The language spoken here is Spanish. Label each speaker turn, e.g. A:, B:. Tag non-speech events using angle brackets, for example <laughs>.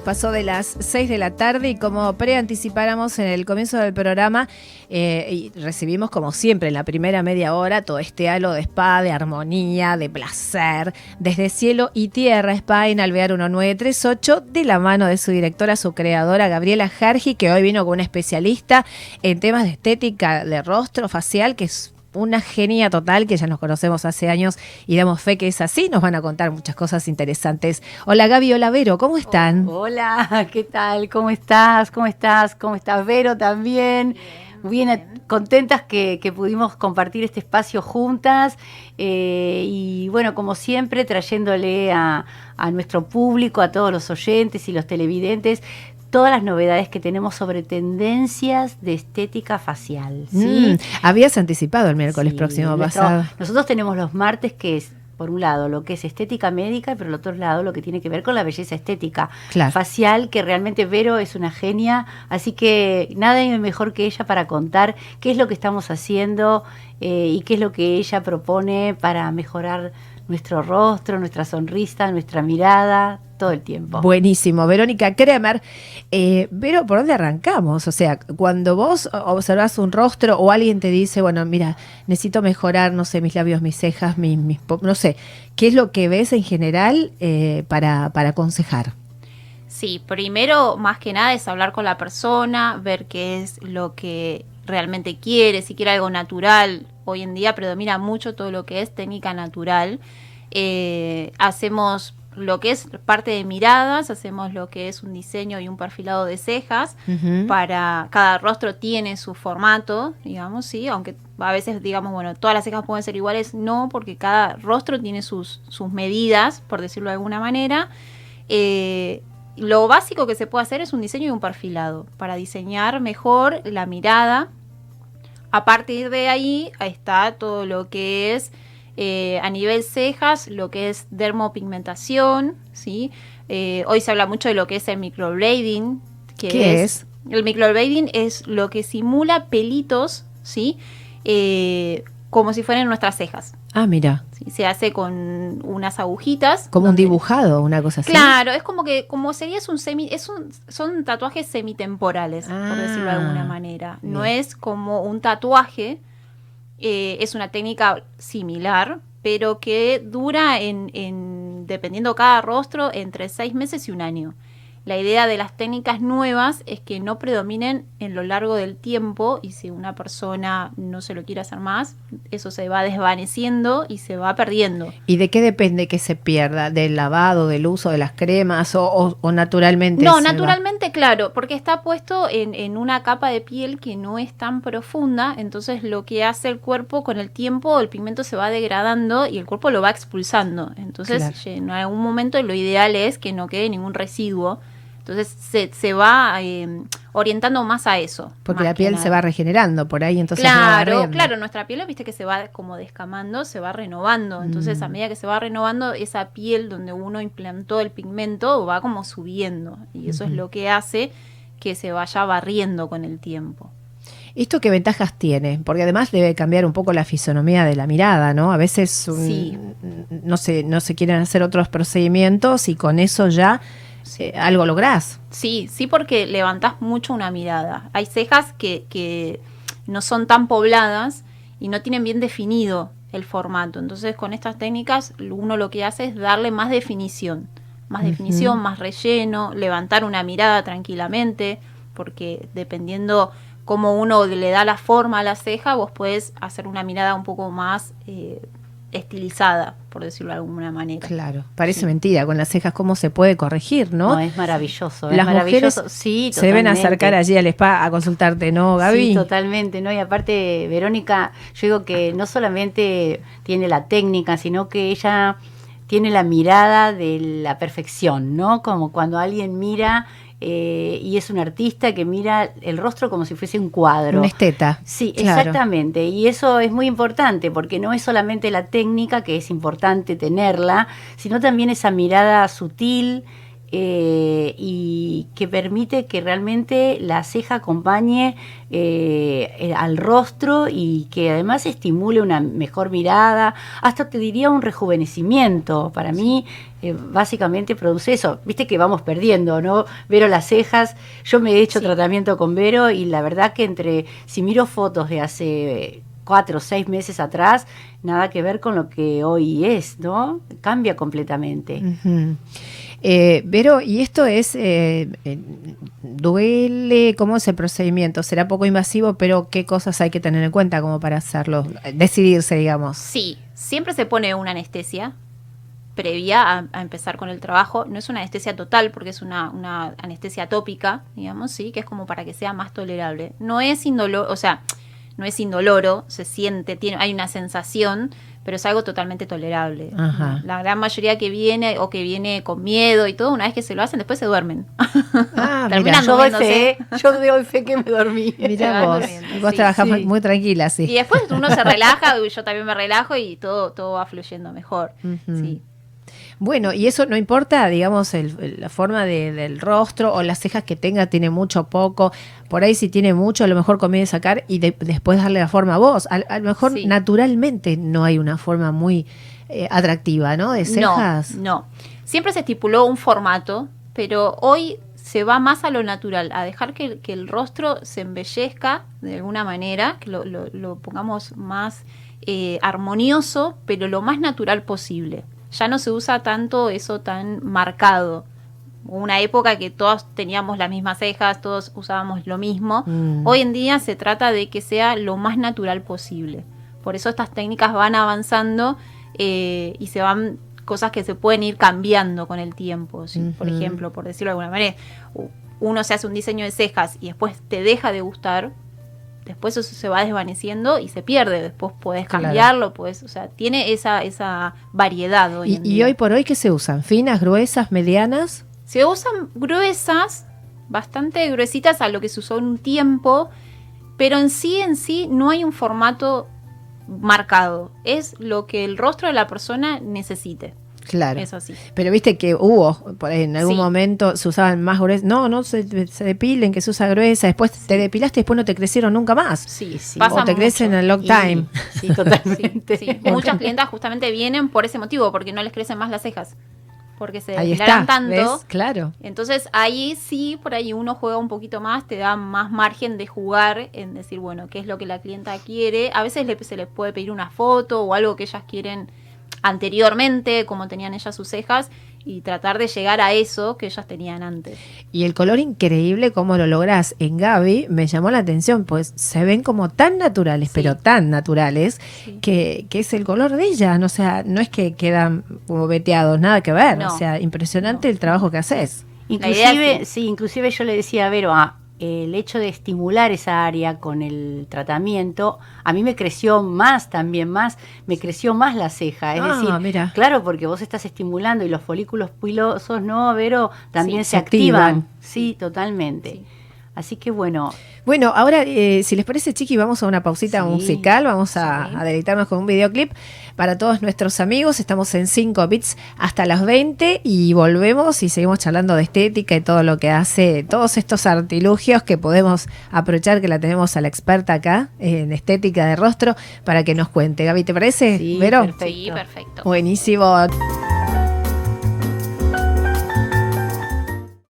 A: Pasó de las 6 de la tarde y como preanticipáramos en el comienzo del programa, eh, recibimos como siempre en la primera media hora todo este halo de spa, de armonía, de placer, desde cielo y tierra, spa en Alvear 1938, de la mano de su directora, su creadora Gabriela Jargi, que hoy vino con una especialista en temas de estética de rostro facial, que es una genia total que ya nos conocemos hace años y damos fe que es así. Nos van a contar muchas cosas interesantes. Hola Gaby, hola Vero, ¿cómo están?
B: Hola, ¿qué tal? ¿Cómo estás? ¿Cómo estás? ¿Cómo estás Vero también? Bien, contentas que, pudimos compartir este espacio juntas eh, y bueno, como siempre, trayéndole a, a nuestro público, a todos los oyentes y los televidentes, todas las novedades que tenemos sobre tendencias de estética facial. ¿sí?
A: Mm, habías anticipado el miércoles próximo pasado.
B: Nosotros tenemos los martes que es por un lado lo que es estética médica y por el otro lado lo que tiene que ver con la belleza estética facial, que realmente Vero es una genia, así que nada mejor que ella para contar qué es lo que estamos haciendo eh, y qué es lo que ella propone para mejorar nuestro rostro, nuestra sonrisa, nuestra mirada, todo el tiempo.
A: Buenísimo. Verónica Kremer, eh, pero ¿por dónde arrancamos? O sea, cuando vos observas un rostro o alguien te dice, bueno, mira, necesito mejorar, no sé, mis labios, mis cejas, mis, no sé, ¿qué es lo que ves en general eh, para, para aconsejar?
C: Sí, primero, más que nada, es hablar con la persona, ver qué es lo que realmente quiere, si quiere algo natural. Hoy en día predomina mucho todo lo que es técnica natural. Eh, hacemos lo que es parte de miradas, hacemos lo que es un diseño y un perfilado de cejas. Para cada rostro tiene su formato, digamos, sí, aunque a veces digamos, bueno, todas las cejas pueden ser iguales, no, porque cada rostro tiene sus, sus medidas, por decirlo de alguna manera. Eh, lo básico que se puede hacer es un diseño y un perfilado para diseñar mejor la mirada. A partir de ahí está todo lo que es eh, a nivel cejas, lo que es dermopigmentación, ¿sí? Eh, hoy se habla mucho de lo que es el microblading.
A: Que ¿Qué es,
C: El microblading es lo que simula pelitos, ¿sí? Eh, como si fueran nuestras cejas.
A: Ah, mira.
C: se hace con unas agujitas.
A: Como un dibujado, una cosa así.
C: Claro, es como que, como sería un semi, es un, son tatuajes semitemporales, por decirlo de alguna ah, manera. No es como un tatuaje, eh, es una técnica similar, pero que dura en, en, dependiendo cada rostro, entre seis meses y un año. La idea de las técnicas nuevas es que no predominen en lo largo del tiempo y si una persona no se lo quiere hacer más, eso se va desvaneciendo y se va perdiendo.
A: ¿Y de qué depende que se pierda? ¿Del lavado, del uso de las cremas o, naturalmente?
C: No, naturalmente, claro, porque está puesto en, en, una capa de piel que no es tan profunda, entonces lo que hace el cuerpo con el tiempo, el pigmento se va degradando y el cuerpo lo va expulsando. Entonces, en algún momento lo ideal es que no quede ningún residuo entonces se, se va eh, orientando más a eso.
A: Porque la piel se va regenerando por ahí, entonces.
C: Claro, claro, nuestra piel, viste que se va como descamando, se va renovando. Entonces, a mm. medida que se va renovando, esa piel donde uno implantó el pigmento va como subiendo. Y eso es lo que hace que se vaya barriendo con el tiempo.
A: ¿Esto qué ventajas tiene? Porque además debe cambiar un poco la fisonomía de la mirada, ¿no? A veces no, se, no se quieren hacer otros procedimientos y con eso ya algo lográs.
C: Sí, sí, porque levantás mucho una mirada. Hay cejas que, que no son tan pobladas y no tienen bien definido el formato. Entonces, con estas técnicas, uno lo que hace es darle más definición. Más definición, más relleno, levantar una mirada tranquilamente, porque dependiendo cómo uno le da la forma a la ceja, vos puedes hacer una mirada un poco más eh, estilizada, por decirlo de alguna manera.
A: Claro, parece mentira, con las cejas cómo se puede corregir, ¿no?
B: No, es maravilloso.
A: Las maravilloso. sí, se deben acercar allí al spa a consultarte, ¿no, Gaby?
B: Sí, totalmente, ¿no? Y aparte, Verónica, yo digo que no solamente tiene la técnica, sino que ella tiene la mirada de la perfección, ¿no? Como cuando alguien mira eh, y es un artista que mira el rostro como si fuese un cuadro.
A: Un esteta.
B: Sí, exactamente. Y eso es muy importante porque no es solamente la técnica, que es importante tenerla, sino también esa mirada sutil, eh, y que permite que realmente la ceja acompañe eh, al rostro y que además estimule una mejor mirada, hasta te diría un rejuvenecimiento. Para mí, eh, básicamente produce eso. Viste que vamos perdiendo, ¿no? Vero las cejas. Yo me he hecho tratamiento con Vero y la verdad que entre, si miro fotos de hace cuatro o seis meses atrás, nada que ver con lo que hoy es, ¿no? Cambia completamente.
A: Eh, Vero, ¿y esto es, eh, eh, duele? ¿Cómo es el procedimiento? ¿Será poco invasivo, pero qué cosas hay que tener en cuenta como para hacerlo, decidirse, digamos?
C: Sí, siempre se pone una anestesia previa a, empezar con el trabajo. No es una anestesia total porque es una, una, anestesia tópica, digamos, sí, que es como para que sea más tolerable. No es indoloro, o sea, no es indoloro, se siente, tiene, hay una sensación, pero es algo totalmente tolerable. La gran mayoría que viene o que viene con miedo y todo, una vez que se lo hacen, después se duermen.
B: Ah, <laughs> Terminan yo doy fe, yo doy fe que me dormí.
A: Mira vos, vos trabajás muy tranquila, sí.
C: Y después uno se <laughs> relaja, yo también me relajo y todo, todo va fluyendo mejor. Sí.
A: Bueno, y eso no importa, digamos, la forma del rostro o las cejas que tenga, tiene mucho o poco. Por ahí si tiene mucho, a lo mejor conviene sacar y después darle la forma a vos. A, lo mejor naturalmente no hay una forma muy eh, atractiva, ¿no? De cejas.
C: No, no. Siempre se estipuló un formato, pero hoy se va más a lo natural, a dejar que, el rostro se embellezca de alguna manera, que lo, pongamos más eh, armonioso, pero lo más natural posible ya no se usa tanto eso tan marcado. Una época que todos teníamos las mismas cejas, todos usábamos lo mismo. Mm. Hoy en día se trata de que sea lo más natural posible. Por eso estas técnicas van avanzando eh, y se van cosas que se pueden ir cambiando con el tiempo. Por ejemplo, por decirlo de alguna manera, uno se hace un diseño de cejas y después te deja de gustar, después eso se va desvaneciendo y se pierde. Después puedes cambiarlo, puedes, o sea, tiene esa, esa variedad
A: hoy. ¿Y, hoy por hoy qué se usan? ¿Finas, gruesas, medianas?
C: Se usan gruesas, bastante gruesitas a lo que se usó en un tiempo, pero en sí, en sí, no hay un formato marcado. Es lo que el rostro de la persona necesite.
A: Claro. Eso sí. Pero viste que hubo, por en algún momento se usaban más gruesas. No, no se, depilen, que se usa gruesa. Después te depilaste y después no te crecieron nunca más.
B: Sí, sí.
A: o te crecen en long time.
B: sí, totalmente. <laughs> <laughs>
C: Muchas clientas justamente vienen por ese motivo, porque no les crecen más las cejas. Porque se depilaron tanto.
A: Claro.
C: Entonces ahí sí, por ahí uno juega un poquito más, te da más margen de jugar en decir, bueno, qué es lo que la clienta quiere. A veces se les puede pedir una foto o algo que ellas quieren anteriormente, como tenían ellas sus cejas, y tratar de llegar a eso que ellas tenían antes.
A: Y el color increíble, como lo lográs en Gaby, me llamó la atención, pues se ven como tan naturales, pero tan naturales, que, que, es el color de ellas. O sea, no es que quedan como veteados, nada que ver. O sea, impresionante el trabajo que haces.
B: Inclusive, sí, inclusive yo le decía a Vero, a, el hecho de estimular esa área con el tratamiento, a mí me creció más también, más, me creció más la ceja. Es ah, decir, claro, porque vos estás estimulando y los folículos pilosos, ¿no, Vero? También se, activan. Sí, totalmente. Así que bueno.
A: Bueno, ahora, eh, si les parece, Chiqui, vamos a una pausita musical. Vamos a, deleitarnos con un videoclip para todos nuestros amigos. Estamos en 5 bits hasta las 20 y volvemos y seguimos charlando de estética y todo lo que hace, todos estos artilugios que podemos aprovechar, que la tenemos a la experta acá en estética de rostro para que nos cuente. Gaby, ¿te parece?
C: Sí, Perfecto. Sí, perfecto.
A: Buenísimo.